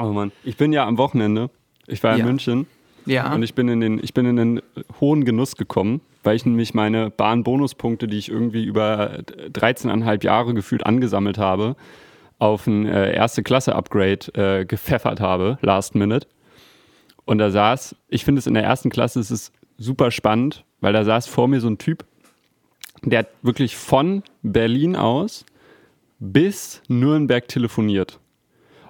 Oh Mann, ich bin ja am Wochenende. Ich war in Ja. München Ja. und ich bin in den, ich bin in den hohen Genuss gekommen, weil ich nämlich meine Bahn-Bonuspunkte, die ich irgendwie über 13,5 Jahre gefühlt angesammelt habe, auf ein äh, erste Klasse-Upgrade äh, gepfeffert habe, last minute. Und da saß, ich finde es in der ersten Klasse, es ist super spannend, weil da saß vor mir so ein Typ, der hat wirklich von Berlin aus bis Nürnberg telefoniert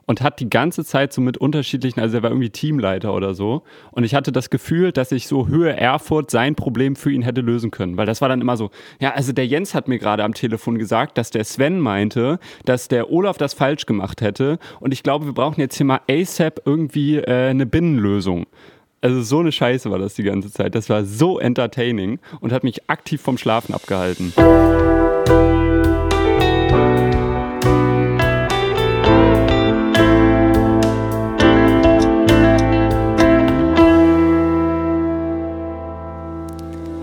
und hat die ganze Zeit so mit unterschiedlichen, also er war irgendwie Teamleiter oder so. Und ich hatte das Gefühl, dass ich so Höhe Erfurt sein Problem für ihn hätte lösen können. Weil das war dann immer so, ja, also der Jens hat mir gerade am Telefon gesagt, dass der Sven meinte, dass der Olaf das falsch gemacht hätte. Und ich glaube, wir brauchen jetzt hier mal ASAP irgendwie äh, eine Binnenlösung. Also so eine Scheiße war das die ganze Zeit. Das war so entertaining und hat mich aktiv vom Schlafen abgehalten.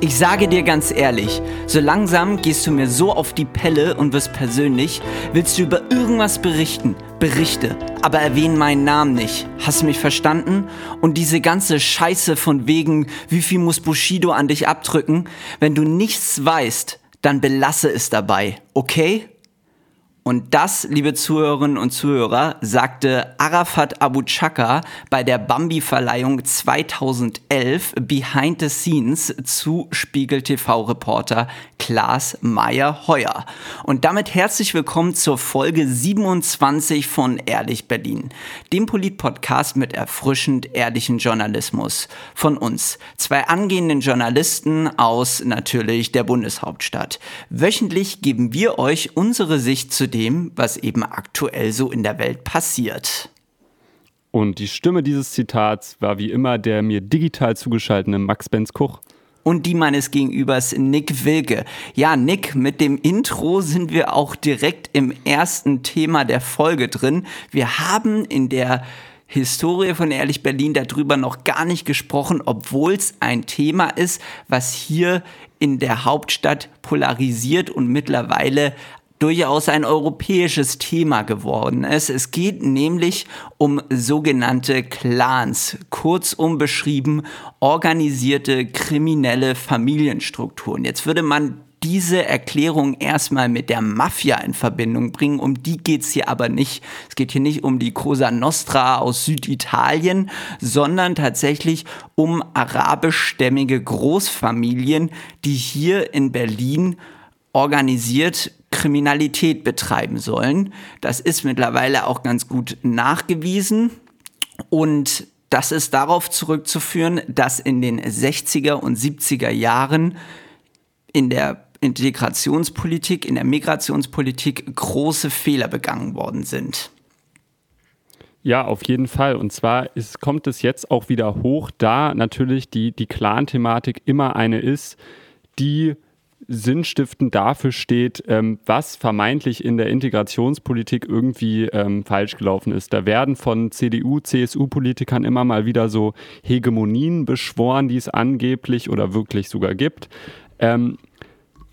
Ich sage dir ganz ehrlich, so langsam gehst du mir so auf die Pelle und wirst persönlich. Willst du über irgendwas berichten? Berichte, aber erwähne meinen Namen nicht. Hast du mich verstanden? Und diese ganze Scheiße von wegen, wie viel muss Bushido an dich abdrücken? Wenn du nichts weißt, dann belasse es dabei, okay? Und das, liebe Zuhörerinnen und Zuhörer, sagte Arafat Abu Chaka bei der Bambi-Verleihung 2011 Behind the Scenes zu Spiegel TV-Reporter Klaas Meyer-Heuer. Und damit herzlich willkommen zur Folge 27 von Ehrlich Berlin, dem Polit-Podcast mit erfrischend ehrlichen Journalismus. Von uns, zwei angehenden Journalisten aus natürlich der Bundeshauptstadt. Wöchentlich geben wir euch unsere Sicht zu dem, was eben aktuell so in der Welt passiert. Und die Stimme dieses Zitats war wie immer der mir digital zugeschaltete Max Benz Kuch. Und die meines Gegenübers Nick Wilke. Ja, Nick, mit dem Intro sind wir auch direkt im ersten Thema der Folge drin. Wir haben in der Historie von Ehrlich Berlin darüber noch gar nicht gesprochen, obwohl es ein Thema ist, was hier in der Hauptstadt polarisiert und mittlerweile durchaus ein europäisches Thema geworden ist. Es geht nämlich um sogenannte Clans, kurzum beschrieben organisierte kriminelle Familienstrukturen. Jetzt würde man diese Erklärung erstmal mit der Mafia in Verbindung bringen. Um die geht's hier aber nicht. Es geht hier nicht um die Cosa Nostra aus Süditalien, sondern tatsächlich um arabischstämmige Großfamilien, die hier in Berlin organisiert Kriminalität betreiben sollen. Das ist mittlerweile auch ganz gut nachgewiesen und das ist darauf zurückzuführen, dass in den 60er und 70er Jahren in der Integrationspolitik, in der Migrationspolitik große Fehler begangen worden sind. Ja, auf jeden Fall. Und zwar ist, kommt es jetzt auch wieder hoch, da natürlich die, die Clan-Thematik immer eine ist, die sinnstiftend dafür steht, ähm, was vermeintlich in der Integrationspolitik irgendwie ähm, falsch gelaufen ist. Da werden von CDU, CSU-Politikern immer mal wieder so Hegemonien beschworen, die es angeblich oder wirklich sogar gibt. Ähm,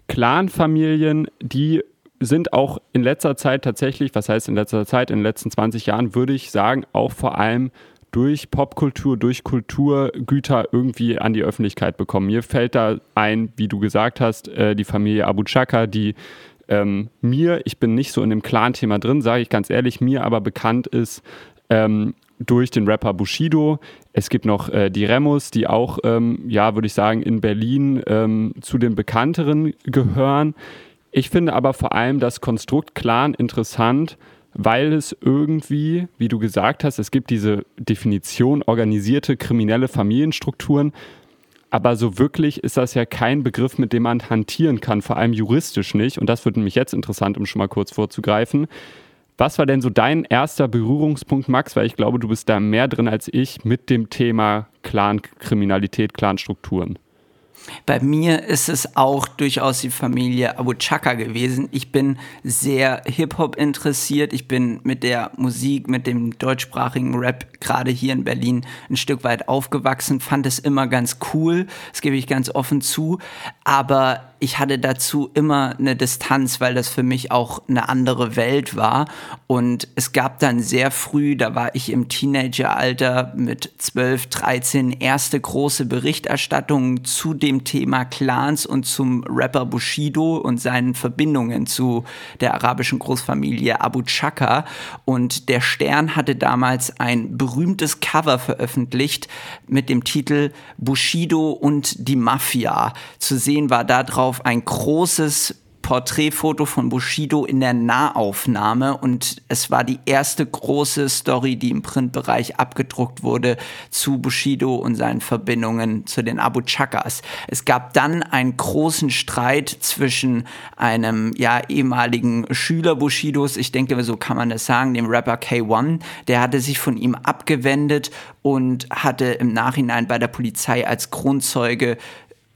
Clanfamilien, die sind auch in letzter Zeit tatsächlich, was heißt in letzter Zeit, in den letzten 20 Jahren, würde ich sagen, auch vor allem durch Popkultur, durch Kulturgüter irgendwie an die Öffentlichkeit bekommen. Mir fällt da ein, wie du gesagt hast, äh, die Familie Abu Chaka, die ähm, mir, ich bin nicht so in dem Clan-Thema drin, sage ich ganz ehrlich, mir aber bekannt ist ähm, durch den Rapper Bushido. Es gibt noch äh, die Remus, die auch, ähm, ja, würde ich sagen, in Berlin ähm, zu den bekannteren gehören. Ich finde aber vor allem das Konstrukt Clan interessant, weil es irgendwie, wie du gesagt hast, es gibt diese Definition organisierte kriminelle Familienstrukturen, aber so wirklich ist das ja kein Begriff, mit dem man hantieren kann, vor allem juristisch nicht. Und das würde mich jetzt interessant, um schon mal kurz vorzugreifen. Was war denn so dein erster Berührungspunkt, Max? Weil ich glaube, du bist da mehr drin als ich mit dem Thema Clankriminalität, Clanstrukturen. Bei mir ist es auch durchaus die Familie Abu Chaka gewesen. Ich bin sehr Hip-Hop interessiert. Ich bin mit der Musik, mit dem deutschsprachigen Rap gerade hier in Berlin ein Stück weit aufgewachsen, fand es immer ganz cool. Das gebe ich ganz offen zu. Aber ich hatte dazu immer eine Distanz, weil das für mich auch eine andere Welt war. Und es gab dann sehr früh, da war ich im Teenageralter mit 12, 13, erste große Berichterstattungen zu dem Thema Clans und zum Rapper Bushido und seinen Verbindungen zu der arabischen Großfamilie Abu Chaka. Und der Stern hatte damals ein berühmtes Cover veröffentlicht mit dem Titel Bushido und die Mafia. Zu sehen war da drauf ein großes Porträtfoto von Bushido in der Nahaufnahme und es war die erste große Story, die im Printbereich abgedruckt wurde zu Bushido und seinen Verbindungen zu den Abu Chakas. Es gab dann einen großen Streit zwischen einem ja ehemaligen Schüler Bushidos, ich denke, so kann man das sagen, dem Rapper K1, der hatte sich von ihm abgewendet und hatte im Nachhinein bei der Polizei als Grundzeuge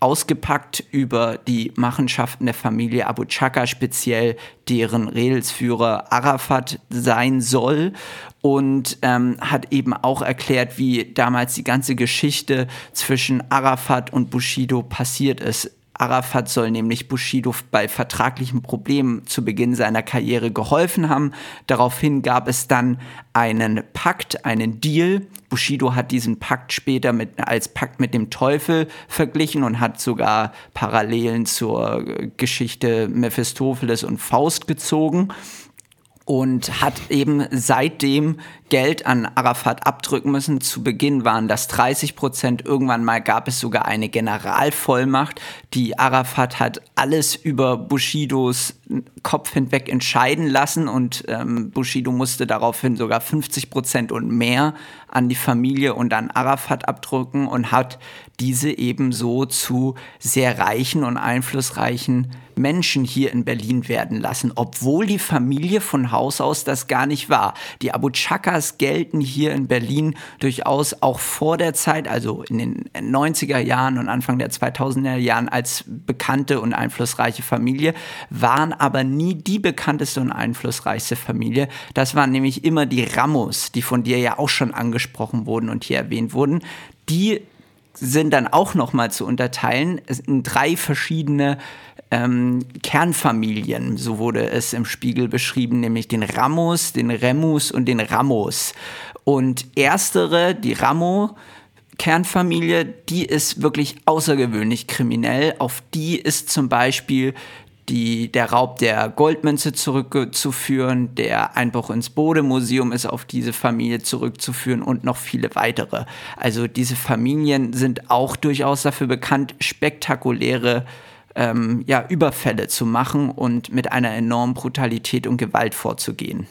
ausgepackt über die Machenschaften der Familie Abu Chaka, speziell deren Redelsführer Arafat sein soll und ähm, hat eben auch erklärt, wie damals die ganze Geschichte zwischen Arafat und Bushido passiert ist. Arafat soll nämlich Bushido bei vertraglichen Problemen zu Beginn seiner Karriere geholfen haben. Daraufhin gab es dann einen Pakt, einen Deal. Bushido hat diesen Pakt später mit, als Pakt mit dem Teufel verglichen und hat sogar Parallelen zur Geschichte Mephistopheles und Faust gezogen und hat eben seitdem Geld an Arafat abdrücken müssen. Zu Beginn waren das 30 Prozent. Irgendwann mal gab es sogar eine Generalvollmacht. Die Arafat hat alles über Bushidos Kopf hinweg entscheiden lassen und ähm, Bushido musste daraufhin sogar 50 Prozent und mehr an die Familie und an Arafat abdrücken und hat diese ebenso zu sehr reichen und einflussreichen Menschen hier in Berlin werden lassen, obwohl die Familie von Haus aus das gar nicht war. Die Abu Chakas gelten hier in Berlin durchaus auch vor der Zeit, also in den 90er Jahren und Anfang der 2000er Jahren als bekannte und einflussreiche Familie, waren aber nie die bekannteste und einflussreichste Familie. Das waren nämlich immer die Ramos, die von dir ja auch schon angesprochen wurden und hier erwähnt wurden. Die sind dann auch noch mal zu unterteilen in drei verschiedene ähm, Kernfamilien, so wurde es im Spiegel beschrieben, nämlich den Ramos, den Remus und den Ramos. Und erstere, die Ramo, Kernfamilie, die ist wirklich außergewöhnlich kriminell. Auf die ist zum Beispiel die, der Raub der Goldmünze zurückzuführen, der Einbruch ins Bode-Museum ist auf diese Familie zurückzuführen und noch viele weitere. Also diese Familien sind auch durchaus dafür bekannt, spektakuläre ähm, ja, Überfälle zu machen und mit einer enormen Brutalität und Gewalt vorzugehen.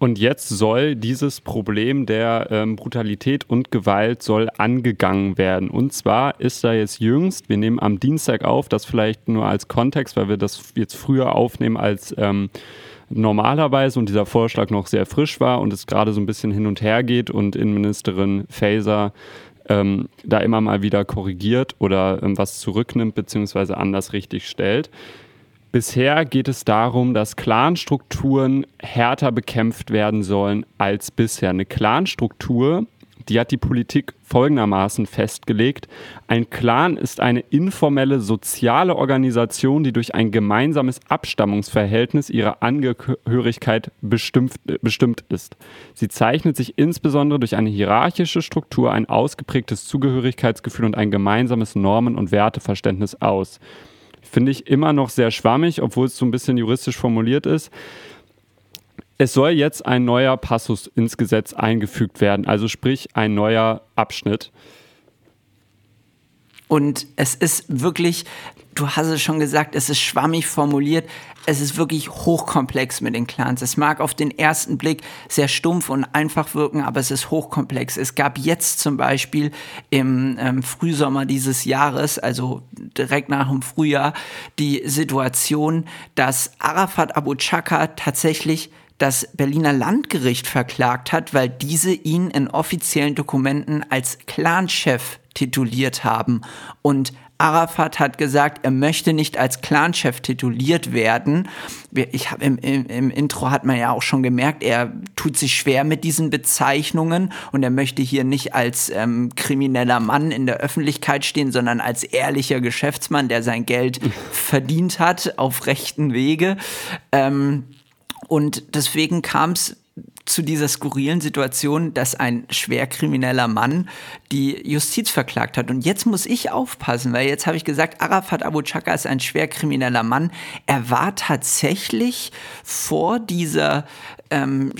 Und jetzt soll dieses Problem der ähm, Brutalität und Gewalt soll angegangen werden. Und zwar ist da jetzt jüngst, wir nehmen am Dienstag auf, das vielleicht nur als Kontext, weil wir das jetzt früher aufnehmen als ähm, normalerweise und dieser Vorschlag noch sehr frisch war und es gerade so ein bisschen hin und her geht und Innenministerin Faeser ähm, da immer mal wieder korrigiert oder ähm, was zurücknimmt beziehungsweise anders richtig stellt. Bisher geht es darum, dass Clanstrukturen härter bekämpft werden sollen als bisher. Eine Clanstruktur, die hat die Politik folgendermaßen festgelegt. Ein Clan ist eine informelle soziale Organisation, die durch ein gemeinsames Abstammungsverhältnis ihrer Angehörigkeit bestimmt, bestimmt ist. Sie zeichnet sich insbesondere durch eine hierarchische Struktur, ein ausgeprägtes Zugehörigkeitsgefühl und ein gemeinsames Normen- und Werteverständnis aus finde ich immer noch sehr schwammig, obwohl es so ein bisschen juristisch formuliert ist. Es soll jetzt ein neuer Passus ins Gesetz eingefügt werden, also sprich ein neuer Abschnitt. Und es ist wirklich, du hast es schon gesagt, es ist schwammig formuliert. Es ist wirklich hochkomplex mit den Clans. Es mag auf den ersten Blick sehr stumpf und einfach wirken, aber es ist hochkomplex. Es gab jetzt zum Beispiel im ähm, Frühsommer dieses Jahres, also direkt nach dem Frühjahr, die Situation, dass Arafat Abu Chaka tatsächlich das Berliner Landgericht verklagt hat, weil diese ihn in offiziellen Dokumenten als Clanchef tituliert haben und Arafat hat gesagt, er möchte nicht als Clanchef tituliert werden. Ich hab im, im, im, Intro hat man ja auch schon gemerkt, er tut sich schwer mit diesen Bezeichnungen und er möchte hier nicht als ähm, krimineller Mann in der Öffentlichkeit stehen, sondern als ehrlicher Geschäftsmann, der sein Geld verdient hat auf rechten Wege. Ähm, und deswegen kam es zu dieser skurrilen Situation, dass ein schwerkrimineller Mann die Justiz verklagt hat. Und jetzt muss ich aufpassen, weil jetzt habe ich gesagt, Arafat Abu Chaka ist ein schwerkrimineller Mann. Er war tatsächlich vor dieser ähm,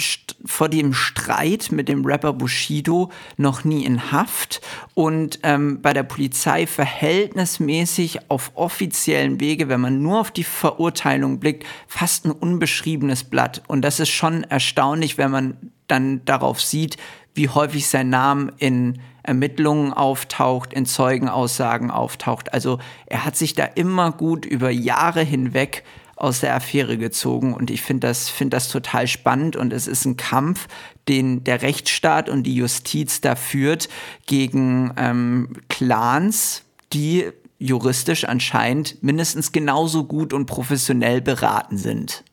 vor dem Streit mit dem Rapper Bushido noch nie in Haft und ähm, bei der Polizei verhältnismäßig auf offiziellen Wege, wenn man nur auf die Verurteilung blickt, fast ein unbeschriebenes Blatt. Und das ist schon erstaunlich, wenn man dann darauf sieht, wie häufig sein Name in Ermittlungen auftaucht, in Zeugenaussagen auftaucht. Also er hat sich da immer gut über Jahre hinweg aus der Affäre gezogen und ich finde das, finde das total spannend und es ist ein Kampf, den der Rechtsstaat und die Justiz da führt gegen ähm, Clans, die juristisch anscheinend mindestens genauso gut und professionell beraten sind.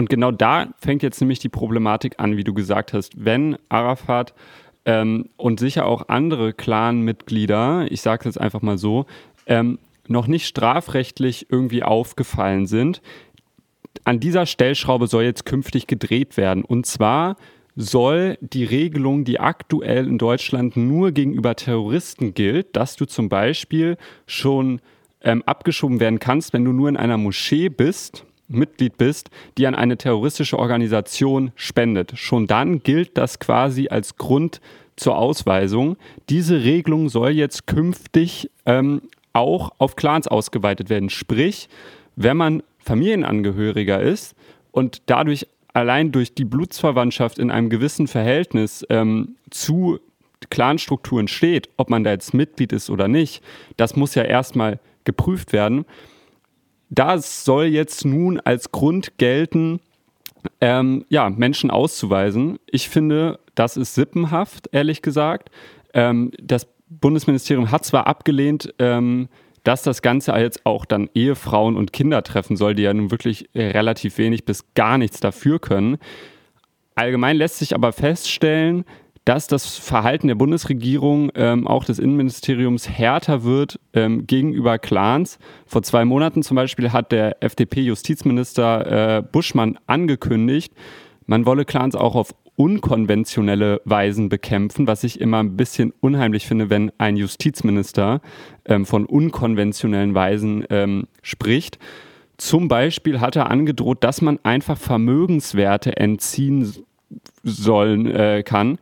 Und genau da fängt jetzt nämlich die Problematik an, wie du gesagt hast. Wenn Arafat ähm, und sicher auch andere Clan-Mitglieder, ich sage es jetzt einfach mal so, ähm, noch nicht strafrechtlich irgendwie aufgefallen sind. An dieser Stellschraube soll jetzt künftig gedreht werden. Und zwar soll die Regelung, die aktuell in Deutschland nur gegenüber Terroristen gilt, dass du zum Beispiel schon ähm, abgeschoben werden kannst, wenn du nur in einer Moschee bist, Mitglied bist, die an eine terroristische Organisation spendet. Schon dann gilt das quasi als Grund zur Ausweisung. Diese Regelung soll jetzt künftig ähm, auch auf Clans ausgeweitet werden. Sprich, wenn man Familienangehöriger ist und dadurch allein durch die Blutsverwandtschaft in einem gewissen Verhältnis ähm, zu Clanstrukturen steht, ob man da jetzt Mitglied ist oder nicht, das muss ja erstmal geprüft werden. Das soll jetzt nun als Grund gelten, ähm, ja, Menschen auszuweisen. Ich finde, das ist sippenhaft, ehrlich gesagt. Ähm, das Bundesministerium hat zwar abgelehnt, ähm, dass das Ganze jetzt auch dann Ehefrauen und Kinder treffen soll, die ja nun wirklich relativ wenig bis gar nichts dafür können. Allgemein lässt sich aber feststellen, dass das Verhalten der Bundesregierung, ähm, auch des Innenministeriums, härter wird ähm, gegenüber Clans. Vor zwei Monaten zum Beispiel hat der FDP-Justizminister äh, Buschmann angekündigt, man wolle Clans auch auf unkonventionelle Weisen bekämpfen, was ich immer ein bisschen unheimlich finde, wenn ein Justizminister ähm, von unkonventionellen Weisen ähm, spricht. Zum Beispiel hat er angedroht, dass man einfach Vermögenswerte entziehen sollen äh, kann,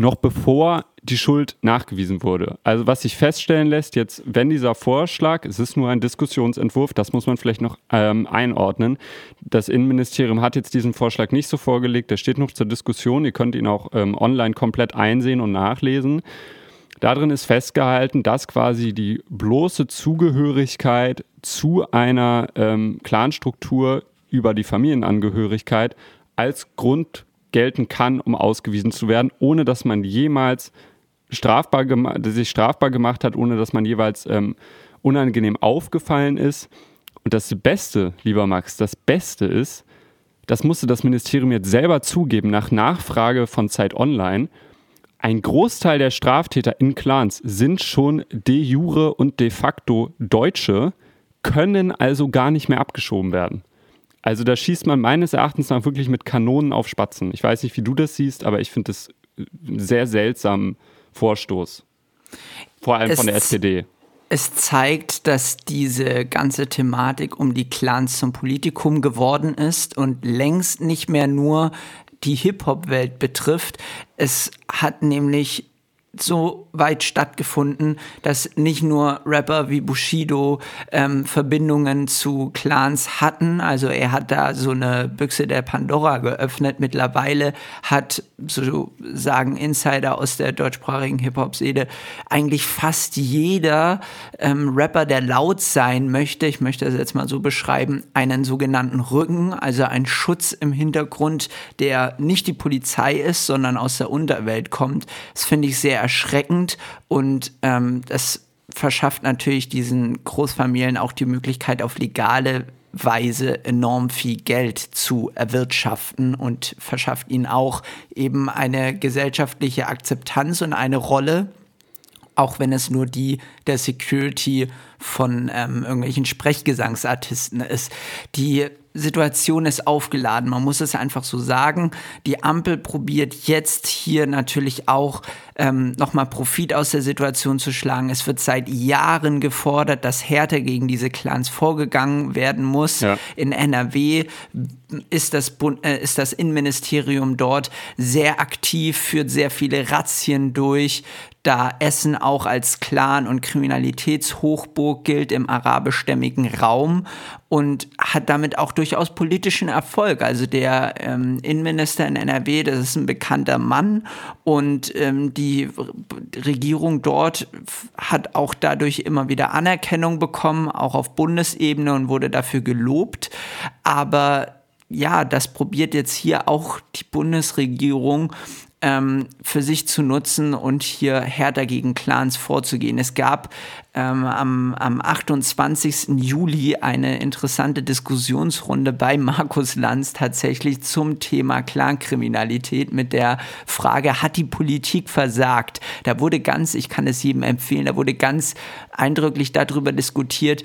noch bevor die Schuld nachgewiesen wurde. Also was sich feststellen lässt, jetzt, wenn dieser Vorschlag, es ist nur ein Diskussionsentwurf, das muss man vielleicht noch ähm, einordnen. Das Innenministerium hat jetzt diesen Vorschlag nicht so vorgelegt, der steht noch zur Diskussion. Ihr könnt ihn auch ähm, online komplett einsehen und nachlesen. Darin ist festgehalten, dass quasi die bloße Zugehörigkeit zu einer ähm, Clanstruktur über die Familienangehörigkeit als Grund gelten kann, um ausgewiesen zu werden, ohne dass man jemals strafbar sich strafbar gemacht hat, ohne dass man jeweils ähm, unangenehm aufgefallen ist. Und das Beste, lieber Max, das Beste ist, das musste das Ministerium jetzt selber zugeben, nach Nachfrage von Zeit Online. Ein Großteil der Straftäter in Clans sind schon de jure und de facto Deutsche, können also gar nicht mehr abgeschoben werden. Also da schießt man meines Erachtens nach wirklich mit Kanonen auf Spatzen. Ich weiß nicht, wie du das siehst, aber ich finde das sehr seltsam Vorstoß. Vor allem es, von der SPD. Es zeigt, dass diese ganze Thematik um die Clans zum Politikum geworden ist und längst nicht mehr nur die Hip-Hop-Welt betrifft. Es hat nämlich so weit stattgefunden, dass nicht nur Rapper wie Bushido ähm, Verbindungen zu Clans hatten. Also er hat da so eine Büchse der Pandora geöffnet. Mittlerweile hat, so sagen Insider aus der deutschsprachigen Hip-Hop-Szene, eigentlich fast jeder ähm, Rapper, der laut sein möchte, ich möchte das jetzt mal so beschreiben, einen sogenannten Rücken, also ein Schutz im Hintergrund, der nicht die Polizei ist, sondern aus der Unterwelt kommt. Das finde ich sehr erschreckend und ähm, das verschafft natürlich diesen Großfamilien auch die Möglichkeit, auf legale Weise enorm viel Geld zu erwirtschaften und verschafft ihnen auch eben eine gesellschaftliche Akzeptanz und eine Rolle, auch wenn es nur die der Security von ähm, irgendwelchen Sprechgesangsartisten ist. Die Situation ist aufgeladen. Man muss es einfach so sagen. Die Ampel probiert jetzt hier natürlich auch ähm, nochmal Profit aus der Situation zu schlagen. Es wird seit Jahren gefordert, dass härter gegen diese Clans vorgegangen werden muss. Ja. In NRW ist das, Bund, äh, ist das Innenministerium dort sehr aktiv, führt sehr viele Razzien durch, da Essen auch als Clan- und Kriminalitätshochburg gilt im arabischstämmigen Raum und hat damit auch durchaus politischen Erfolg. Also der ähm, Innenminister in NRW, das ist ein bekannter Mann und ähm, die Regierung dort hat auch dadurch immer wieder Anerkennung bekommen, auch auf Bundesebene und wurde dafür gelobt. Aber ja, das probiert jetzt hier auch die Bundesregierung ähm, für sich zu nutzen und hier härter gegen Clans vorzugehen. Es gab ähm, am, am 28. Juli eine interessante Diskussionsrunde bei Markus Lanz tatsächlich zum Thema Clankriminalität mit der Frage, hat die Politik versagt? Da wurde ganz, ich kann es jedem empfehlen, da wurde ganz eindrücklich darüber diskutiert,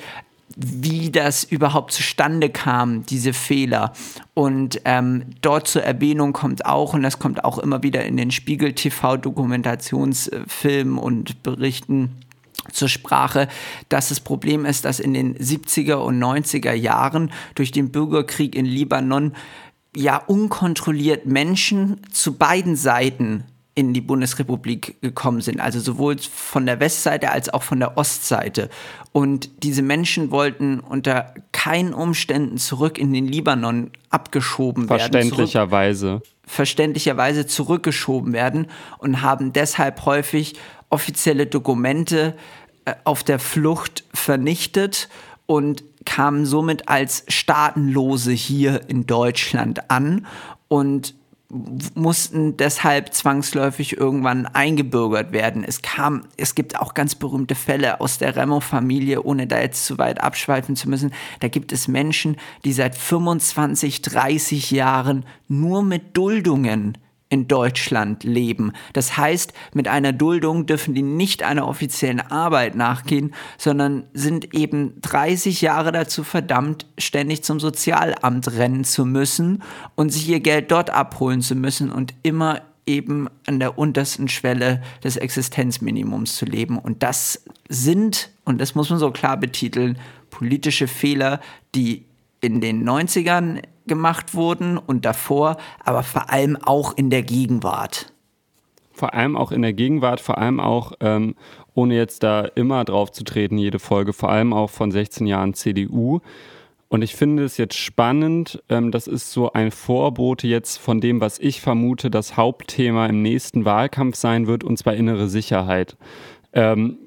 wie das überhaupt zustande kam, diese Fehler. Und ähm, dort zur Erwähnung kommt auch, und das kommt auch immer wieder in den Spiegel TV-Dokumentationsfilmen und Berichten, zur Sprache, dass das Problem ist, dass in den 70er und 90er Jahren durch den Bürgerkrieg in Libanon ja unkontrolliert Menschen zu beiden Seiten in die Bundesrepublik gekommen sind, also sowohl von der Westseite als auch von der Ostseite. Und diese Menschen wollten unter keinen Umständen zurück in den Libanon abgeschoben werden. Verständlicherweise. Verständlicherweise zurückgeschoben werden und haben deshalb häufig offizielle Dokumente äh, auf der Flucht vernichtet und kamen somit als Staatenlose hier in Deutschland an und mussten deshalb zwangsläufig irgendwann eingebürgert werden. Es kam, es gibt auch ganz berühmte Fälle aus der Remo-Familie, ohne da jetzt zu weit abschweifen zu müssen. Da gibt es Menschen, die seit 25, 30 Jahren nur mit Duldungen in Deutschland leben. Das heißt, mit einer Duldung dürfen die nicht einer offiziellen Arbeit nachgehen, sondern sind eben 30 Jahre dazu verdammt, ständig zum Sozialamt rennen zu müssen und sich ihr Geld dort abholen zu müssen und immer eben an der untersten Schwelle des Existenzminimums zu leben. Und das sind, und das muss man so klar betiteln, politische Fehler, die in den 90ern gemacht wurden und davor, aber vor allem auch in der Gegenwart. Vor allem auch in der Gegenwart, vor allem auch, ähm, ohne jetzt da immer drauf zu treten, jede Folge, vor allem auch von 16 Jahren CDU. Und ich finde es jetzt spannend, ähm, das ist so ein Vorbote jetzt von dem, was ich vermute, das Hauptthema im nächsten Wahlkampf sein wird, und zwar innere Sicherheit. Ähm,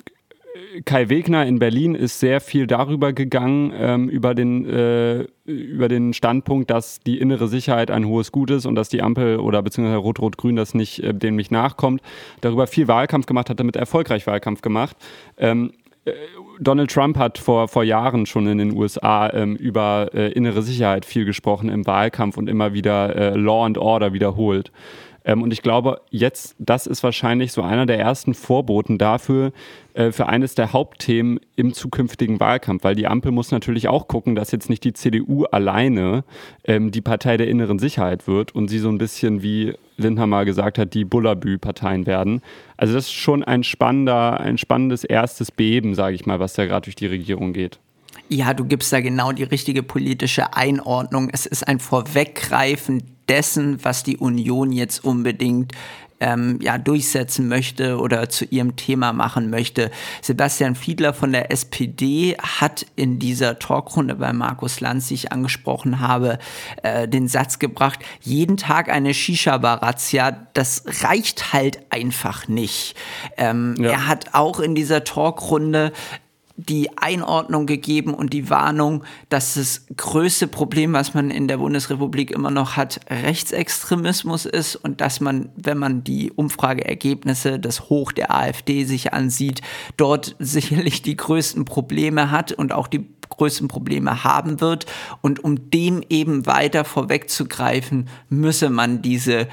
Kai Wegner in Berlin ist sehr viel darüber gegangen, ähm, über, den, äh, über den Standpunkt, dass die innere Sicherheit ein hohes Gut ist und dass die Ampel oder beziehungsweise Rot-Rot-Grün das nicht, äh, dem nicht nachkommt. Darüber viel Wahlkampf gemacht, hat damit erfolgreich Wahlkampf gemacht. Ähm, äh, Donald Trump hat vor, vor Jahren schon in den USA ähm, über äh, innere Sicherheit viel gesprochen im Wahlkampf und immer wieder äh, Law and Order wiederholt. Ähm, und ich glaube, jetzt, das ist wahrscheinlich so einer der ersten Vorboten dafür, äh, für eines der Hauptthemen im zukünftigen Wahlkampf, weil die Ampel muss natürlich auch gucken, dass jetzt nicht die CDU alleine ähm, die Partei der inneren Sicherheit wird und sie so ein bisschen wie Lindner mal gesagt hat, die Bullabü-Parteien werden. Also das ist schon ein spannender, ein spannendes erstes Beben, sage ich mal, was da gerade durch die Regierung geht. Ja, du gibst da genau die richtige politische Einordnung. Es ist ein Vorweggreifen dessen, was die Union jetzt unbedingt ähm, ja, durchsetzen möchte oder zu ihrem Thema machen möchte. Sebastian Fiedler von der SPD hat in dieser Talkrunde bei Markus Lanz, die ich angesprochen habe, äh, den Satz gebracht, jeden Tag eine Shisha-Bar-Razzia, das reicht halt einfach nicht. Ähm, ja. Er hat auch in dieser Talkrunde die Einordnung gegeben und die Warnung, dass das größte Problem, was man in der Bundesrepublik immer noch hat, Rechtsextremismus ist und dass man, wenn man die Umfrageergebnisse, das Hoch der AfD sich ansieht, dort sicherlich die größten Probleme hat und auch die größten Probleme haben wird. Und um dem eben weiter vorwegzugreifen, müsse man diese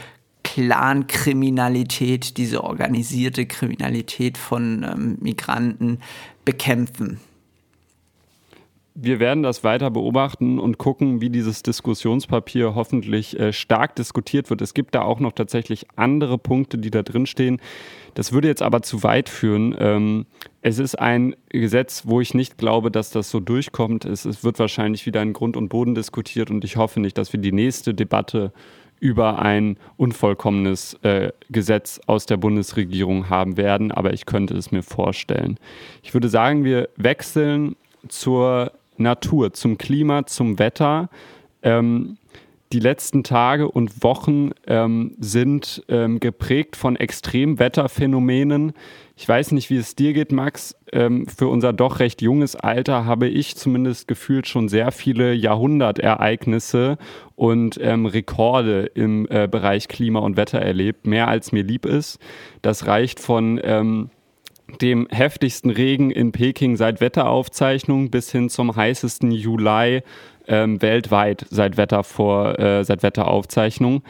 Clankriminalität, diese organisierte Kriminalität von ähm, Migranten bekämpfen. Wir werden das weiter beobachten und gucken, wie dieses Diskussionspapier hoffentlich äh, stark diskutiert wird. Es gibt da auch noch tatsächlich andere Punkte, die da drin stehen. Das würde jetzt aber zu weit führen. Ähm, es ist ein Gesetz, wo ich nicht glaube, dass das so durchkommt. Es, es wird wahrscheinlich wieder in Grund und Boden diskutiert und ich hoffe nicht, dass wir die nächste Debatte über ein unvollkommenes äh, Gesetz aus der Bundesregierung haben werden, aber ich könnte es mir vorstellen. Ich würde sagen, wir wechseln zur Natur, zum Klima, zum Wetter. Ähm, die letzten Tage und Wochen ähm, sind ähm, geprägt von Extremwetterphänomenen. Ich weiß nicht, wie es dir geht, Max. Ähm, für unser doch recht junges Alter habe ich zumindest gefühlt schon sehr viele Jahrhundertereignisse und ähm, Rekorde im äh, Bereich Klima und Wetter erlebt. Mehr als mir lieb ist. Das reicht von ähm, dem heftigsten Regen in Peking seit Wetteraufzeichnung bis hin zum heißesten Juli ähm, weltweit seit, Wetter vor, äh, seit Wetteraufzeichnung.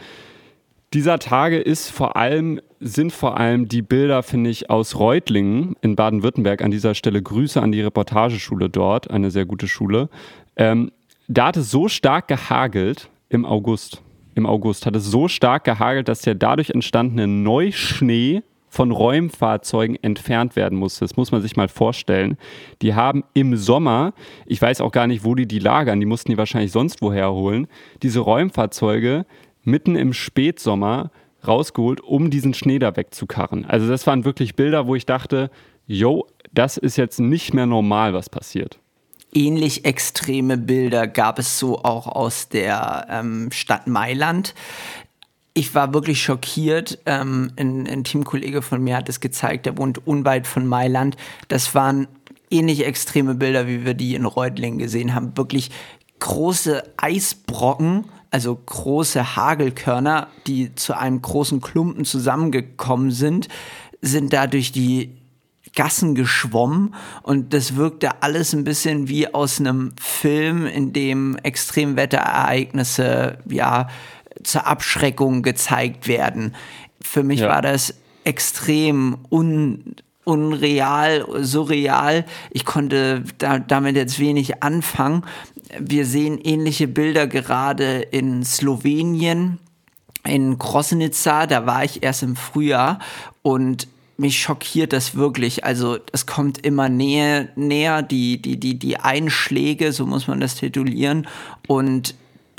Dieser Tage ist vor allem, sind vor allem die Bilder, finde ich, aus Reutlingen in Baden-Württemberg. An dieser Stelle Grüße an die Reportageschule dort, eine sehr gute Schule. Ähm, da hat es so stark gehagelt im August. Im August hat es so stark gehagelt, dass der dadurch entstandene Neuschnee von Räumfahrzeugen entfernt werden musste. Das muss man sich mal vorstellen. Die haben im Sommer, ich weiß auch gar nicht, wo die die lagern, die mussten die wahrscheinlich sonst woher holen, diese Räumfahrzeuge mitten im Spätsommer rausgeholt, um diesen Schnee da wegzukarren. Also das waren wirklich Bilder, wo ich dachte, yo, das ist jetzt nicht mehr normal, was passiert. Ähnlich extreme Bilder gab es so auch aus der ähm, Stadt Mailand ich war wirklich schockiert. Ähm, ein, ein Teamkollege von mir hat es gezeigt, der wohnt unweit von Mailand. Das waren ähnlich extreme Bilder, wie wir die in Reutlingen gesehen haben. Wirklich große Eisbrocken, also große Hagelkörner, die zu einem großen Klumpen zusammengekommen sind, sind da durch die Gassen geschwommen und das wirkte alles ein bisschen wie aus einem Film, in dem Extremwetterereignisse, ja, zur Abschreckung gezeigt werden. Für mich ja. war das extrem un, unreal, surreal. Ich konnte da, damit jetzt wenig anfangen. Wir sehen ähnliche Bilder gerade in Slowenien, in Krosnica, da war ich erst im Frühjahr und mich schockiert das wirklich. Also es kommt immer näher, näher die, die, die, die Einschläge, so muss man das titulieren. Und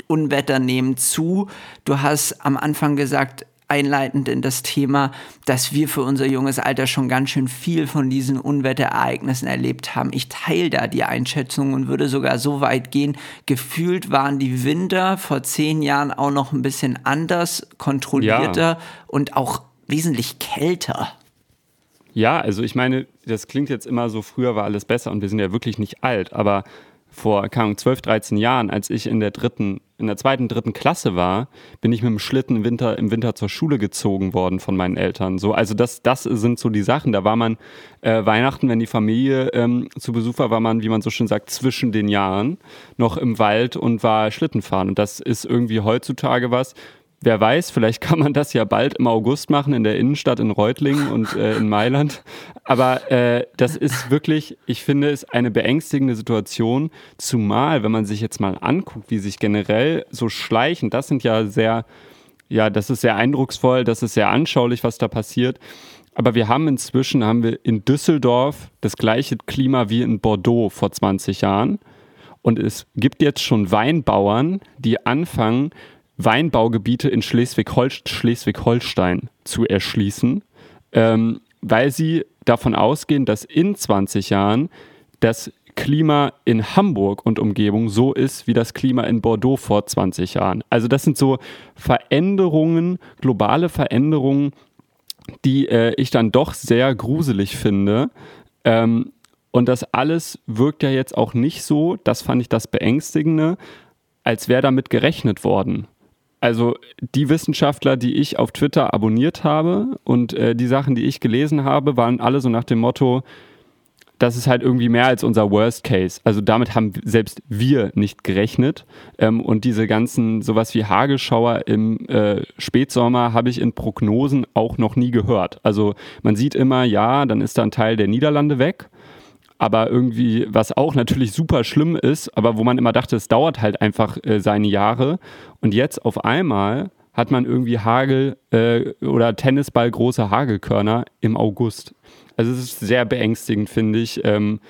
Unwetter nehmen zu. Du hast am Anfang gesagt, einleitend in das Thema, dass wir für unser junges Alter schon ganz schön viel von diesen Unwetterereignissen erlebt haben. Ich teile da die Einschätzung und würde sogar so weit gehen, gefühlt waren die Winter vor zehn Jahren auch noch ein bisschen anders, kontrollierter ja. und auch wesentlich kälter. Ja, also ich meine, das klingt jetzt immer so, früher war alles besser und wir sind ja wirklich nicht alt, aber vor, keine Ahnung, 12, 13 Jahren, als ich in der dritten, in der zweiten, dritten Klasse war, bin ich mit dem Schlitten im Winter, im Winter zur Schule gezogen worden von meinen Eltern. So, also das, das sind so die Sachen. Da war man äh, Weihnachten, wenn die Familie ähm, zu Besuch war, war man, wie man so schön sagt, zwischen den Jahren noch im Wald und war Schlitten fahren. Und das ist irgendwie heutzutage was, wer weiß, vielleicht kann man das ja bald im August machen in der Innenstadt in Reutlingen und äh, in Mailand. Aber äh, das ist wirklich, ich finde es eine beängstigende Situation, zumal, wenn man sich jetzt mal anguckt, wie sich generell so schleichen, das sind ja sehr, ja, das ist sehr eindrucksvoll, das ist sehr anschaulich, was da passiert. Aber wir haben inzwischen, haben wir in Düsseldorf das gleiche Klima wie in Bordeaux vor 20 Jahren. Und es gibt jetzt schon Weinbauern, die anfangen, Weinbaugebiete in Schleswig-Holstein zu erschließen, ähm, weil sie davon ausgehen, dass in 20 Jahren das Klima in Hamburg und Umgebung so ist wie das Klima in Bordeaux vor 20 Jahren. Also das sind so Veränderungen, globale Veränderungen, die äh, ich dann doch sehr gruselig finde. Ähm, Und das alles wirkt ja jetzt auch nicht so, das fand ich das Beängstigende, als wäre damit gerechnet worden. Also die Wissenschaftler, die ich auf Twitter abonniert habe und äh, die Sachen, die ich gelesen habe, waren alle so nach dem Motto, das ist halt irgendwie mehr als unser Worst Case. Also damit haben selbst wir nicht gerechnet. Ähm, und diese ganzen, sowas wie Hagelschauer im äh, Spätsommer habe ich in Prognosen auch noch nie gehört. Also man sieht immer, ja, dann ist da ein Teil der Niederlande weg. Aber irgendwie, was auch natürlich super schlimm ist, aber wo man immer dachte, es dauert halt einfach äh, seine Jahre. Und jetzt auf einmal hat man irgendwie Hagel äh, oder Tennisball große Hagelkörner im August. Also es ist sehr beängstigend, finde ich. Ähm,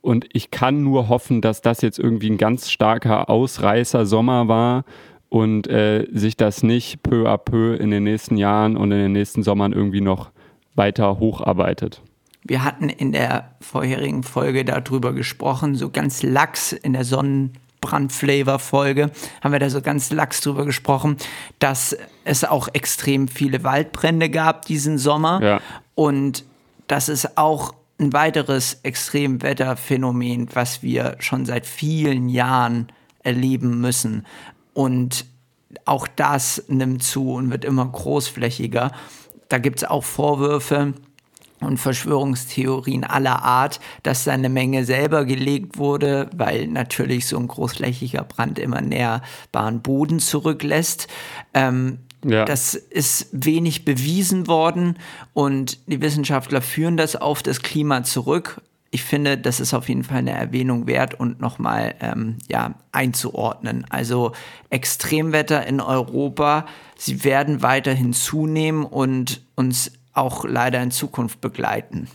und ich kann nur hoffen, dass das jetzt irgendwie ein ganz starker Ausreißer Sommer war und äh, sich das nicht peu à peu in den nächsten Jahren und in den nächsten Sommern irgendwie noch weiter hocharbeitet. Wir hatten in der vorherigen Folge darüber gesprochen, so ganz lax in der Sonnenbrand-Flavor-Folge haben wir da so ganz lax drüber gesprochen, dass es auch extrem viele Waldbrände gab diesen Sommer. Ja. Und das ist auch ein weiteres Extremwetterphänomen, was wir schon seit vielen Jahren erleben müssen. Und auch das nimmt zu und wird immer großflächiger. Da gibt es auch Vorwürfe und Verschwörungstheorien aller Art, dass da eine Menge selber gelegt wurde, weil natürlich so ein großflächiger Brand immer näherbaren Boden zurücklässt. Ähm, ja. Das ist wenig bewiesen worden und die Wissenschaftler führen das auf das Klima zurück. Ich finde, das ist auf jeden Fall eine Erwähnung wert und nochmal ähm, ja, einzuordnen. Also Extremwetter in Europa, sie werden weiterhin zunehmen und uns auch leider in Zukunft begleiten.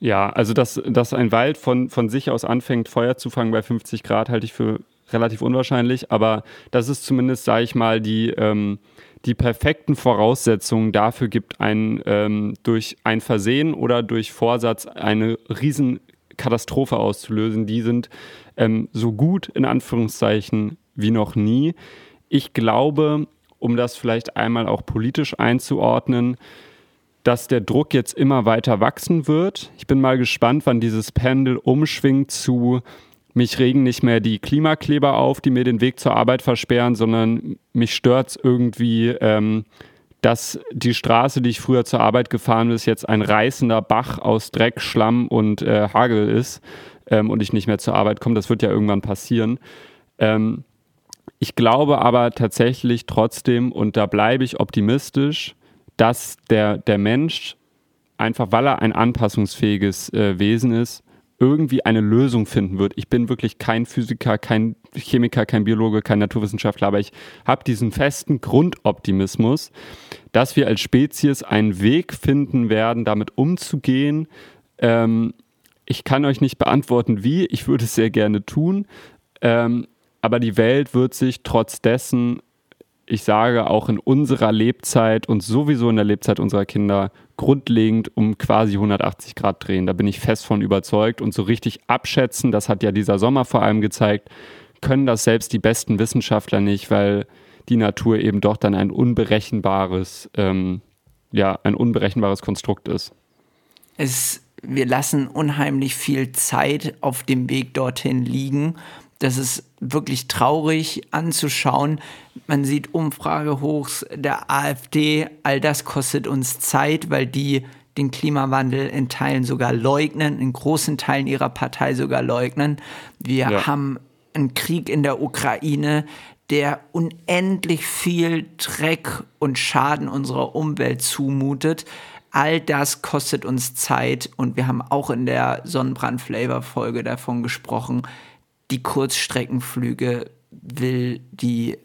Ja, also dass, dass ein Wald von, von sich aus anfängt, Feuer zu fangen bei 50 Grad, halte ich für relativ unwahrscheinlich. Aber das ist zumindest, sage ich mal, die, ähm, die perfekten Voraussetzungen dafür gibt, ein, ähm, durch ein Versehen oder durch Vorsatz eine Riesenkatastrophe auszulösen. Die sind ähm, so gut in Anführungszeichen wie noch nie. Ich glaube, um das vielleicht einmal auch politisch einzuordnen, dass der Druck jetzt immer weiter wachsen wird. Ich bin mal gespannt, wann dieses Pendel umschwingt zu mich regen nicht mehr die Klimakleber auf, die mir den Weg zur Arbeit versperren, sondern mich stört es irgendwie, ähm, dass die Straße, die ich früher zur Arbeit gefahren bin, jetzt ein reißender Bach aus Dreck, Schlamm und äh, Hagel ist ähm, und ich nicht mehr zur Arbeit komme. Das wird ja irgendwann passieren. Ähm, ich glaube aber tatsächlich trotzdem, und da bleibe ich optimistisch, dass der, der Mensch, einfach weil er ein anpassungsfähiges äh, Wesen ist, irgendwie eine Lösung finden wird. Ich bin wirklich kein Physiker, kein Chemiker, kein Biologe, kein Naturwissenschaftler, aber ich habe diesen festen Grundoptimismus, dass wir als Spezies einen Weg finden werden, damit umzugehen. Ähm, ich kann euch nicht beantworten, wie. Ich würde es sehr gerne tun. Ähm, aber die Welt wird sich trotz dessen ich sage, auch in unserer Lebzeit und sowieso in der Lebzeit unserer Kinder grundlegend um quasi 180 Grad drehen. Da bin ich fest von überzeugt und so richtig abschätzen, das hat ja dieser Sommer vor allem gezeigt, können das selbst die besten Wissenschaftler nicht, weil die Natur eben doch dann ein unberechenbares, ähm, ja, ein unberechenbares Konstrukt ist. Es, wir lassen unheimlich viel Zeit auf dem Weg dorthin liegen das ist wirklich traurig anzuschauen. Man sieht Umfragehochs der AfD. All das kostet uns Zeit, weil die den Klimawandel in Teilen sogar leugnen, in großen Teilen ihrer Partei sogar leugnen. Wir ja. haben einen Krieg in der Ukraine, der unendlich viel Dreck und Schaden unserer Umwelt zumutet. All das kostet uns Zeit und wir haben auch in der Sonnenbrand-Flavor-Folge davon gesprochen, die Kurzstreckenflüge will die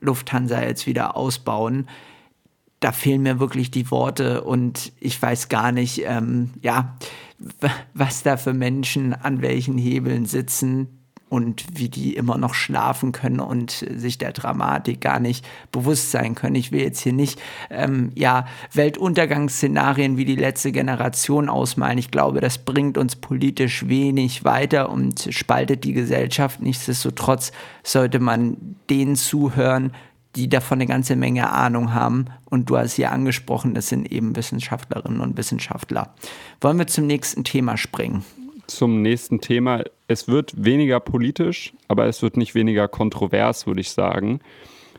Lufthansa jetzt wieder ausbauen. Da fehlen mir wirklich die Worte und ich weiß gar nicht, ähm, ja, was da für Menschen an welchen Hebeln sitzen und wie die immer noch schlafen können und sich der Dramatik gar nicht bewusst sein können. Ich will jetzt hier nicht ähm, ja, Weltuntergangsszenarien wie die letzte Generation ausmalen. Ich glaube, das bringt uns politisch wenig weiter und spaltet die Gesellschaft. Nichtsdestotrotz sollte man denen zuhören, die davon eine ganze Menge Ahnung haben. Und du hast hier angesprochen, das sind eben Wissenschaftlerinnen und Wissenschaftler. Wollen wir zum nächsten Thema springen? Zum nächsten Thema. Es wird weniger politisch, aber es wird nicht weniger kontrovers, würde ich sagen.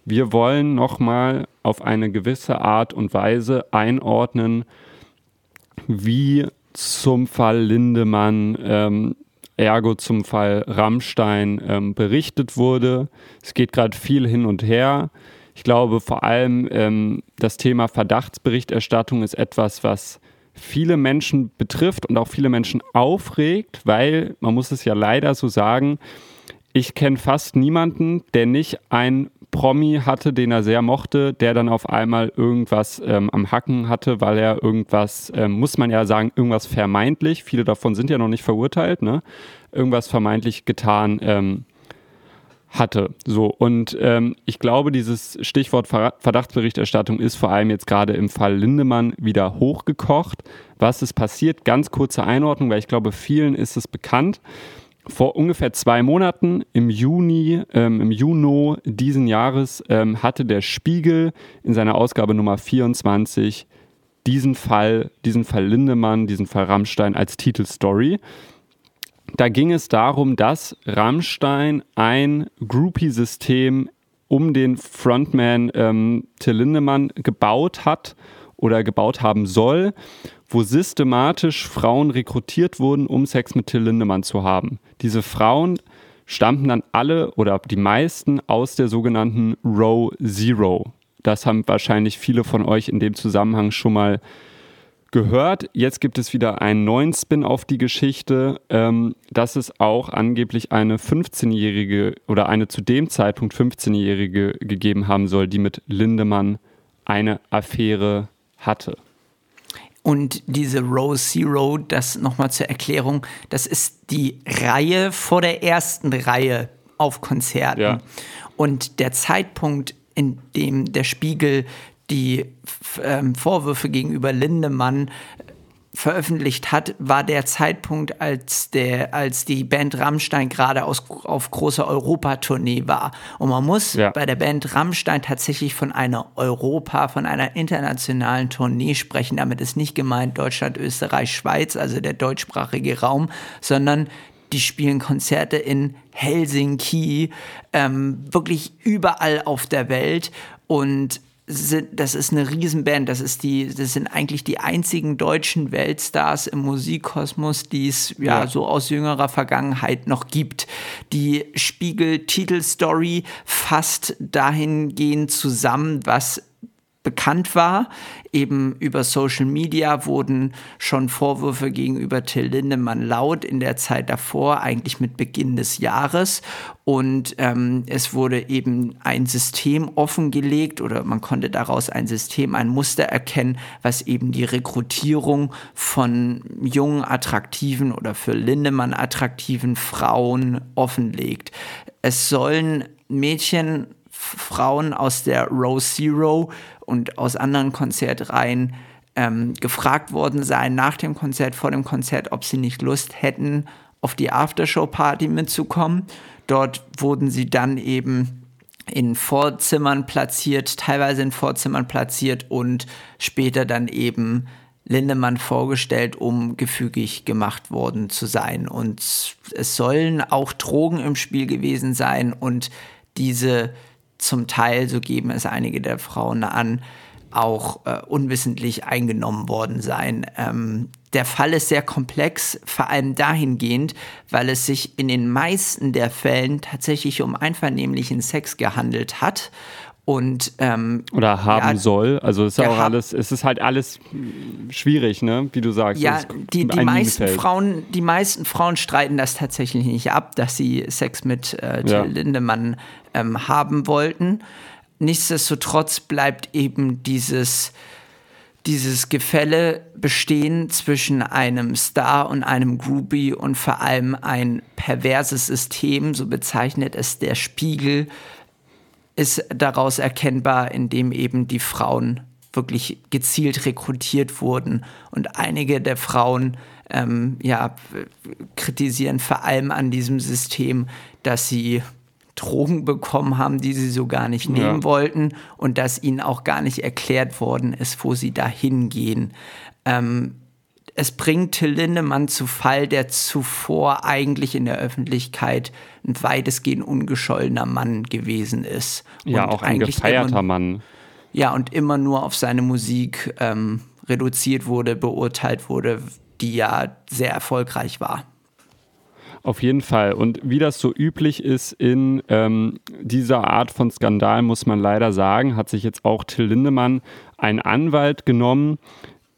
Wir wollen nochmal auf eine gewisse Art und Weise einordnen, wie zum Fall Lindemann, ähm, ergo zum Fall Rammstein ähm, berichtet wurde. Es geht gerade viel hin und her. Ich glaube vor allem ähm, das Thema Verdachtsberichterstattung ist etwas, was viele Menschen betrifft und auch viele Menschen aufregt, weil man muss es ja leider so sagen, ich kenne fast niemanden, der nicht ein Promi hatte, den er sehr mochte, der dann auf einmal irgendwas ähm, am Hacken hatte, weil er irgendwas, ähm, muss man ja sagen, irgendwas vermeintlich, viele davon sind ja noch nicht verurteilt, ne? irgendwas vermeintlich getan ähm, hatte. So, und ähm, ich glaube, dieses Stichwort Verdachtsberichterstattung ist vor allem jetzt gerade im Fall Lindemann wieder hochgekocht. Was ist passiert? Ganz kurze Einordnung, weil ich glaube, vielen ist es bekannt. Vor ungefähr zwei Monaten, im Juni, ähm, im Juni diesen Jahres, ähm, hatte der Spiegel in seiner Ausgabe Nummer 24 diesen Fall, diesen Fall Lindemann, diesen Fall Rammstein als Titelstory. Da ging es darum, dass Rammstein ein Groupie-System um den Frontman ähm, Till Lindemann gebaut hat oder gebaut haben soll, wo systematisch Frauen rekrutiert wurden, um Sex mit Till Lindemann zu haben. Diese Frauen stammten dann alle oder die meisten aus der sogenannten Row Zero. Das haben wahrscheinlich viele von euch in dem Zusammenhang schon mal gehört. Jetzt gibt es wieder einen neuen Spin auf die Geschichte, ähm, dass es auch angeblich eine 15-jährige oder eine zu dem Zeitpunkt 15-jährige gegeben haben soll, die mit Lindemann eine Affäre hatte. Und diese Row Zero, das nochmal zur Erklärung, das ist die Reihe vor der ersten Reihe auf Konzerten. Ja. Und der Zeitpunkt, in dem der Spiegel die ähm, Vorwürfe gegenüber Lindemann veröffentlicht hat, war der Zeitpunkt, als, der, als die Band Rammstein gerade aus, auf großer Europatournee war. Und man muss ja. bei der Band Rammstein tatsächlich von einer Europa, von einer internationalen Tournee sprechen. Damit ist nicht gemeint Deutschland, Österreich, Schweiz, also der deutschsprachige Raum, sondern die spielen Konzerte in Helsinki, ähm, wirklich überall auf der Welt. Und sind, das ist eine Riesenband. Das ist die, das sind eigentlich die einzigen deutschen Weltstars im Musikkosmos, die es ja, ja so aus jüngerer Vergangenheit noch gibt. Die Spiegel-Titelstory fasst dahingehend zusammen, was bekannt war. Eben über Social Media wurden schon Vorwürfe gegenüber Till Lindemann laut in der Zeit davor, eigentlich mit Beginn des Jahres. Und ähm, es wurde eben ein System offengelegt oder man konnte daraus ein System, ein Muster erkennen, was eben die Rekrutierung von jungen, attraktiven oder für Lindemann attraktiven Frauen offenlegt. Es sollen Mädchen Frauen aus der Row Zero und aus anderen Konzertreihen ähm, gefragt worden sein nach dem Konzert, vor dem Konzert, ob sie nicht Lust hätten, auf die Aftershow-Party mitzukommen. Dort wurden sie dann eben in Vorzimmern platziert, teilweise in Vorzimmern platziert und später dann eben Lindemann vorgestellt, um gefügig gemacht worden zu sein. Und es sollen auch Drogen im Spiel gewesen sein und diese zum Teil, so geben es einige der Frauen an, auch äh, unwissentlich eingenommen worden sein. Ähm, der Fall ist sehr komplex, vor allem dahingehend, weil es sich in den meisten der Fällen tatsächlich um einvernehmlichen Sex gehandelt hat und ähm, oder haben ja, soll. Also es ist auch alles, es ist halt alles schwierig, ne? Wie du sagst. Ja, die, die meisten Frauen, die meisten Frauen streiten das tatsächlich nicht ab, dass sie Sex mit äh, Till ja. Lindemann ähm, haben wollten. Nichtsdestotrotz bleibt eben dieses dieses Gefälle bestehen zwischen einem Star und einem Groupie und vor allem ein perverses System, so bezeichnet es der Spiegel, ist daraus erkennbar, indem eben die Frauen wirklich gezielt rekrutiert wurden. Und einige der Frauen ähm, ja, kritisieren vor allem an diesem System, dass sie Drogen bekommen haben, die sie so gar nicht nehmen ja. wollten und dass ihnen auch gar nicht erklärt worden ist, wo sie da hingehen. Ähm, es bringt Till Lindemann zu Fall, der zuvor eigentlich in der Öffentlichkeit ein weitestgehend ungeschollener Mann gewesen ist. Ja, auch ein gefeierter immer, Mann. Ja, und immer nur auf seine Musik ähm, reduziert wurde, beurteilt wurde, die ja sehr erfolgreich war. Auf jeden Fall. Und wie das so üblich ist in ähm, dieser Art von Skandal, muss man leider sagen, hat sich jetzt auch Till Lindemann einen Anwalt genommen,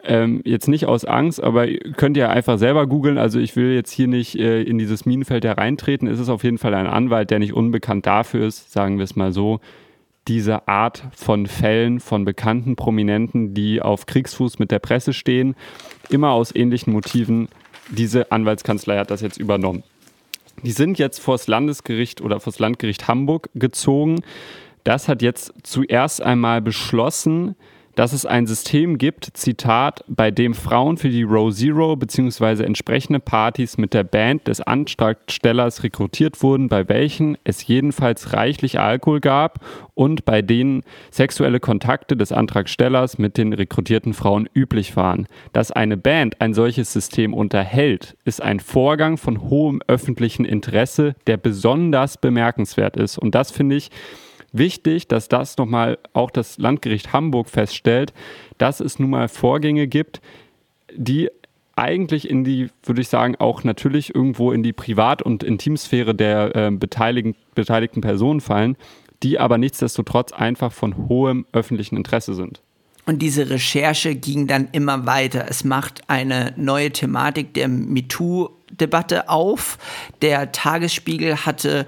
ähm, jetzt nicht aus Angst, aber könnt ihr einfach selber googeln. Also ich will jetzt hier nicht äh, in dieses Minenfeld hereintreten. Es ist auf jeden Fall ein Anwalt, der nicht unbekannt dafür ist, sagen wir es mal so, diese Art von Fällen von bekannten Prominenten, die auf Kriegsfuß mit der Presse stehen, immer aus ähnlichen Motiven. Diese Anwaltskanzlei hat das jetzt übernommen. Die sind jetzt vors Landesgericht oder vors Landgericht Hamburg gezogen. Das hat jetzt zuerst einmal beschlossen, dass es ein System gibt, Zitat, bei dem Frauen für die Row Zero bzw. entsprechende Partys mit der Band des Antragstellers rekrutiert wurden, bei welchen es jedenfalls reichlich Alkohol gab und bei denen sexuelle Kontakte des Antragstellers mit den rekrutierten Frauen üblich waren. Dass eine Band ein solches System unterhält, ist ein Vorgang von hohem öffentlichen Interesse, der besonders bemerkenswert ist. Und das finde ich wichtig, dass das nochmal auch das Landgericht Hamburg feststellt, dass es nun mal Vorgänge gibt, die eigentlich in die, würde ich sagen, auch natürlich irgendwo in die Privat- und Intimsphäre der äh, beteiligten, beteiligten Personen fallen, die aber nichtsdestotrotz einfach von hohem öffentlichen Interesse sind. Und diese Recherche ging dann immer weiter. Es macht eine neue Thematik der MeToo-Debatte auf. Der Tagesspiegel hatte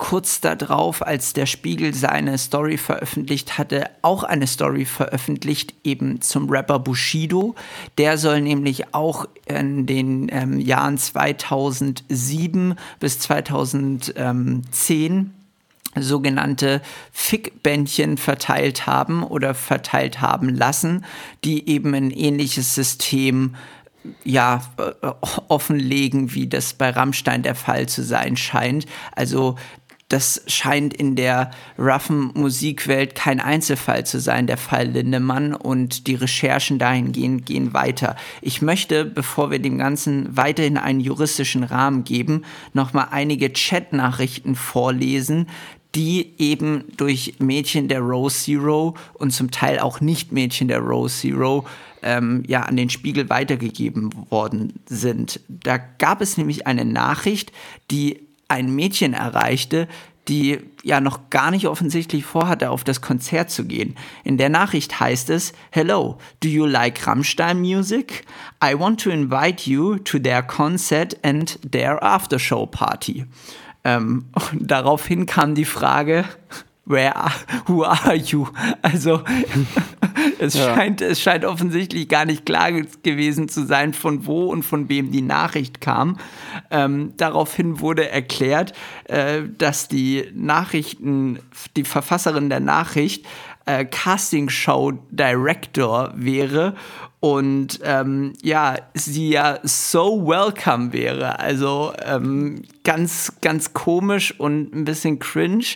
kurz darauf, als der Spiegel seine Story veröffentlicht hatte, auch eine Story veröffentlicht, eben zum Rapper Bushido. Der soll nämlich auch in den ähm, Jahren 2007 bis 2010 sogenannte Fick-Bändchen verteilt haben oder verteilt haben lassen, die eben ein ähnliches System ja, äh, offenlegen, wie das bei Rammstein der Fall zu sein scheint. Also das scheint in der roughen Musikwelt kein Einzelfall zu sein, der Fall Lindemann und die Recherchen dahingehend gehen weiter. Ich möchte, bevor wir dem Ganzen weiterhin einen juristischen Rahmen geben, nochmal einige Chat-Nachrichten vorlesen, die eben durch Mädchen der Row Zero und zum Teil auch nicht Mädchen der Row Zero ähm, ja an den Spiegel weitergegeben worden sind. Da gab es nämlich eine Nachricht, die ein Mädchen erreichte, die ja noch gar nicht offensichtlich vorhatte, auf das Konzert zu gehen. In der Nachricht heißt es, Hello, do you like Rammstein music? I want to invite you to their concert and their aftershow party. Ähm, daraufhin kam die Frage, where are, who are you? Also es, ja. scheint, es scheint offensichtlich gar nicht klar gewesen zu sein, von wo und von wem die Nachricht kam. Ähm, daraufhin wurde erklärt, äh, dass die Nachrichten, die Verfasserin der Nachricht äh, Casting Show Director wäre und ähm, ja, sie ja so welcome wäre. Also ähm, ganz, ganz komisch und ein bisschen cringe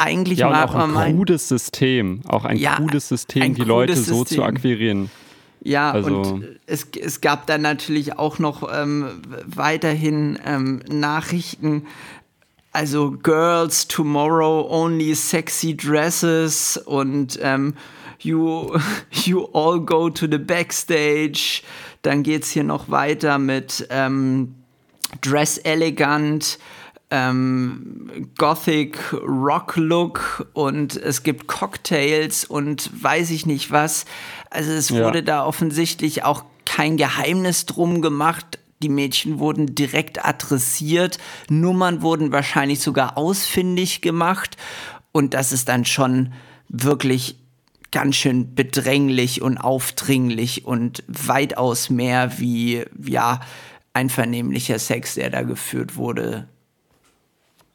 eigentlich ja, mag auch ein krudes System, auch ein ja, krudes System, die Leute System. so zu akquirieren. Ja, also. und es, es gab dann natürlich auch noch ähm, weiterhin ähm, Nachrichten, also Girls Tomorrow Only Sexy Dresses und ähm, you, you all go to the backstage. Dann geht es hier noch weiter mit ähm, Dress Elegant ähm, Gothic Rock Look und es gibt Cocktails und weiß ich nicht was. Also es wurde ja. da offensichtlich auch kein Geheimnis drum gemacht. Die Mädchen wurden direkt adressiert, Nummern wurden wahrscheinlich sogar ausfindig gemacht und das ist dann schon wirklich ganz schön bedränglich und aufdringlich und weitaus mehr wie ja einvernehmlicher Sex, der da geführt wurde,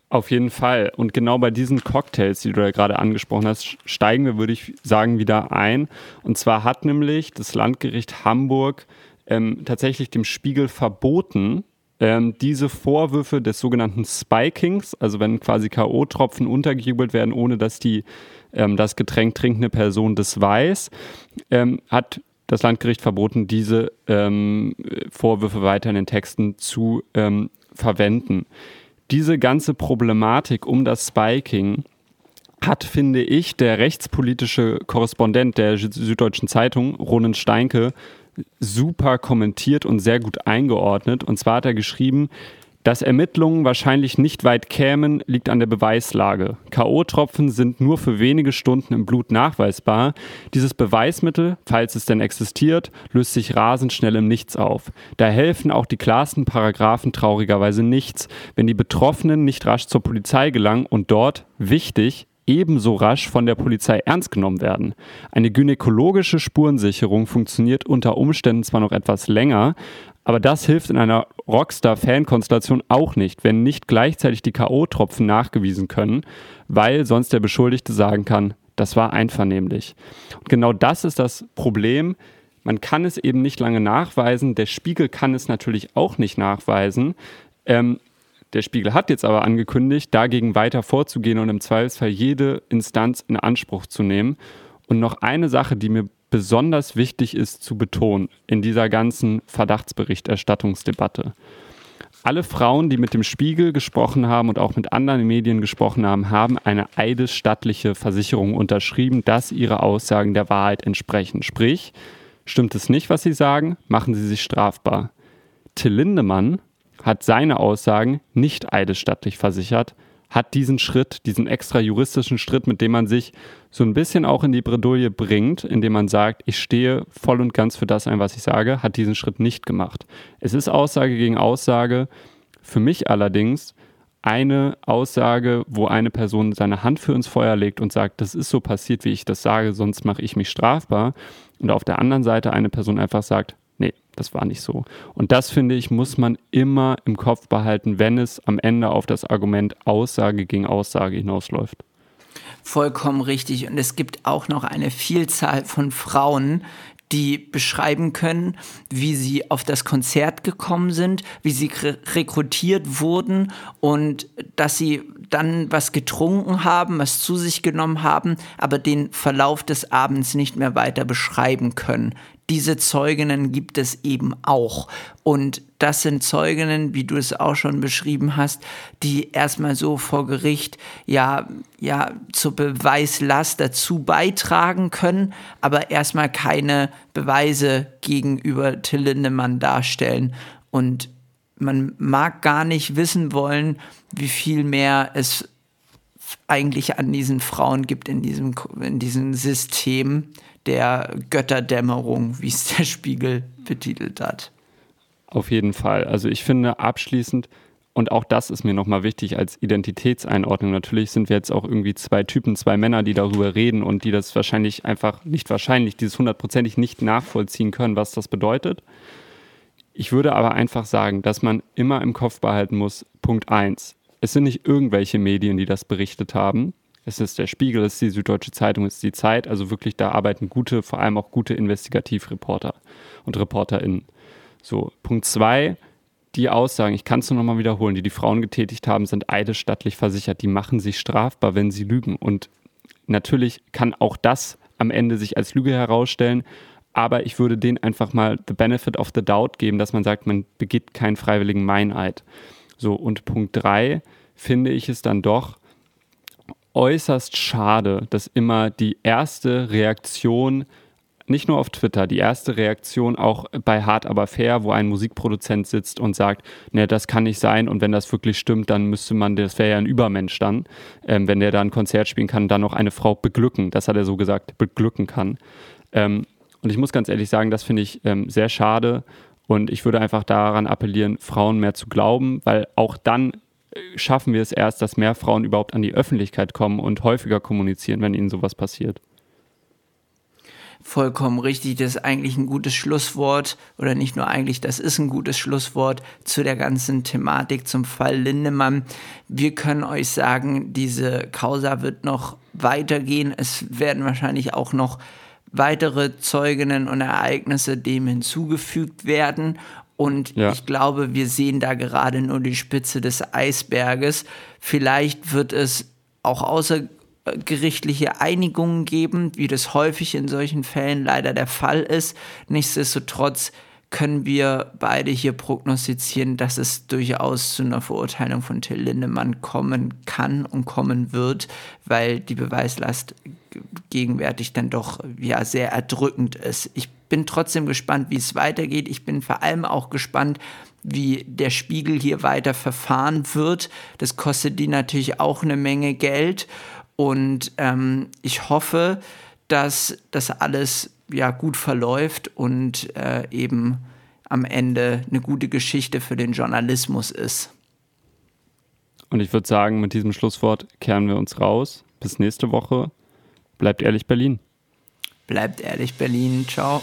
auf jeden Fall. Und genau bei diesen Cocktails, die du ja gerade angesprochen hast, steigen wir, würde ich sagen, wieder ein. Und zwar hat nämlich das Landgericht Hamburg ähm, tatsächlich dem Spiegel verboten, ähm, diese Vorwürfe des sogenannten Spikings, also wenn quasi K.O.-Tropfen untergejubelt werden, ohne dass die ähm, das Getränk trinkende Person das weiß, ähm, hat das Landgericht verboten, diese ähm, Vorwürfe weiter in den Texten zu ähm, verwenden. Diese ganze Problematik um das Spiking hat, finde ich, der rechtspolitische Korrespondent der Süddeutschen Zeitung, Ronen Steinke, super kommentiert und sehr gut eingeordnet. Und zwar hat er geschrieben, dass Ermittlungen wahrscheinlich nicht weit kämen, liegt an der Beweislage. K.O.-Tropfen sind nur für wenige Stunden im Blut nachweisbar. Dieses Beweismittel, falls es denn existiert, löst sich rasend schnell im Nichts auf. Da helfen auch die klarsten Paragraphen traurigerweise nichts, wenn die Betroffenen nicht rasch zur Polizei gelangen und dort, wichtig, ebenso rasch von der Polizei ernst genommen werden. Eine gynäkologische Spurensicherung funktioniert unter Umständen zwar noch etwas länger, aber das hilft in einer Rockstar-Fan-Konstellation auch nicht, wenn nicht gleichzeitig die K.O.-Tropfen nachgewiesen können, weil sonst der Beschuldigte sagen kann, das war einvernehmlich. Und genau das ist das Problem. Man kann es eben nicht lange nachweisen. Der Spiegel kann es natürlich auch nicht nachweisen. Ähm, der Spiegel hat jetzt aber angekündigt, dagegen weiter vorzugehen und im Zweifelsfall jede Instanz in Anspruch zu nehmen. Und noch eine Sache, die mir besonders wichtig ist zu betonen in dieser ganzen Verdachtsberichterstattungsdebatte. Alle Frauen, die mit dem Spiegel gesprochen haben und auch mit anderen Medien gesprochen haben, haben eine eidesstattliche Versicherung unterschrieben, dass ihre Aussagen der Wahrheit entsprechen. Sprich, stimmt es nicht, was sie sagen, machen sie sich strafbar. Till Lindemann hat seine Aussagen nicht eidesstattlich versichert, hat diesen Schritt, diesen extra juristischen Schritt, mit dem man sich so ein bisschen auch in die Bredouille bringt, indem man sagt, ich stehe voll und ganz für das ein, was ich sage, hat diesen Schritt nicht gemacht. Es ist Aussage gegen Aussage. Für mich allerdings eine Aussage, wo eine Person seine Hand für ins Feuer legt und sagt, das ist so passiert, wie ich das sage, sonst mache ich mich strafbar. Und auf der anderen Seite eine Person einfach sagt, das war nicht so. Und das finde ich, muss man immer im Kopf behalten, wenn es am Ende auf das Argument Aussage gegen Aussage hinausläuft. Vollkommen richtig. Und es gibt auch noch eine Vielzahl von Frauen, die beschreiben können, wie sie auf das Konzert gekommen sind, wie sie rekrutiert wurden und dass sie dann was getrunken haben, was zu sich genommen haben, aber den Verlauf des Abends nicht mehr weiter beschreiben können diese Zeuginnen gibt es eben auch. Und das sind Zeuginnen, wie du es auch schon beschrieben hast, die erstmal so vor Gericht ja, ja zur Beweislast dazu beitragen können, aber erstmal keine Beweise gegenüber Till Lindemann darstellen. Und man mag gar nicht wissen wollen, wie viel mehr es eigentlich an diesen Frauen gibt in diesem, in diesem System, der Götterdämmerung, wie es der Spiegel betitelt hat. Auf jeden Fall. Also ich finde abschließend, und auch das ist mir nochmal wichtig als Identitätseinordnung. Natürlich sind wir jetzt auch irgendwie zwei Typen, zwei Männer, die darüber reden und die das wahrscheinlich einfach, nicht wahrscheinlich, dieses hundertprozentig nicht nachvollziehen können, was das bedeutet. Ich würde aber einfach sagen, dass man immer im Kopf behalten muss, Punkt 1. Es sind nicht irgendwelche Medien, die das berichtet haben, es ist der Spiegel, es ist die Süddeutsche Zeitung, es ist die Zeit. Also wirklich, da arbeiten gute, vor allem auch gute Investigativreporter und ReporterInnen. So, Punkt zwei, die Aussagen, ich kann es nur nochmal wiederholen, die die Frauen getätigt haben, sind eidesstattlich versichert. Die machen sich strafbar, wenn sie lügen. Und natürlich kann auch das am Ende sich als Lüge herausstellen. Aber ich würde denen einfach mal the benefit of the doubt geben, dass man sagt, man begeht keinen freiwilligen Meineid. So, und Punkt drei finde ich es dann doch, äußerst schade, dass immer die erste Reaktion, nicht nur auf Twitter, die erste Reaktion auch bei Hart aber fair, wo ein Musikproduzent sitzt und sagt, ne, das kann nicht sein und wenn das wirklich stimmt, dann müsste man, das wäre ja ein Übermensch dann, ähm, wenn der da ein Konzert spielen kann, dann noch eine Frau beglücken, das hat er so gesagt, beglücken kann. Ähm, und ich muss ganz ehrlich sagen, das finde ich ähm, sehr schade und ich würde einfach daran appellieren, Frauen mehr zu glauben, weil auch dann schaffen wir es erst, dass mehr Frauen überhaupt an die Öffentlichkeit kommen und häufiger kommunizieren, wenn ihnen sowas passiert. Vollkommen richtig, das ist eigentlich ein gutes Schlusswort oder nicht nur eigentlich, das ist ein gutes Schlusswort zu der ganzen Thematik zum Fall Lindemann. Wir können euch sagen, diese Causa wird noch weitergehen. Es werden wahrscheinlich auch noch weitere Zeuginnen und Ereignisse dem hinzugefügt werden und ja. ich glaube, wir sehen da gerade nur die Spitze des Eisberges. Vielleicht wird es auch außer, äh, gerichtliche Einigungen geben, wie das häufig in solchen Fällen leider der Fall ist. Nichtsdestotrotz können wir beide hier prognostizieren, dass es durchaus zu einer Verurteilung von Till Lindemann kommen kann und kommen wird, weil die Beweislast gegenwärtig dann doch ja sehr erdrückend ist. Ich bin trotzdem gespannt, wie es weitergeht. Ich bin vor allem auch gespannt, wie der Spiegel hier weiter verfahren wird. Das kostet die natürlich auch eine Menge Geld und ähm, ich hoffe, dass das alles ja gut verläuft und äh, eben am Ende eine gute Geschichte für den Journalismus ist. Und ich würde sagen, mit diesem Schlusswort kehren wir uns raus. Bis nächste Woche. Bleibt ehrlich Berlin. Bleibt ehrlich Berlin. Ciao.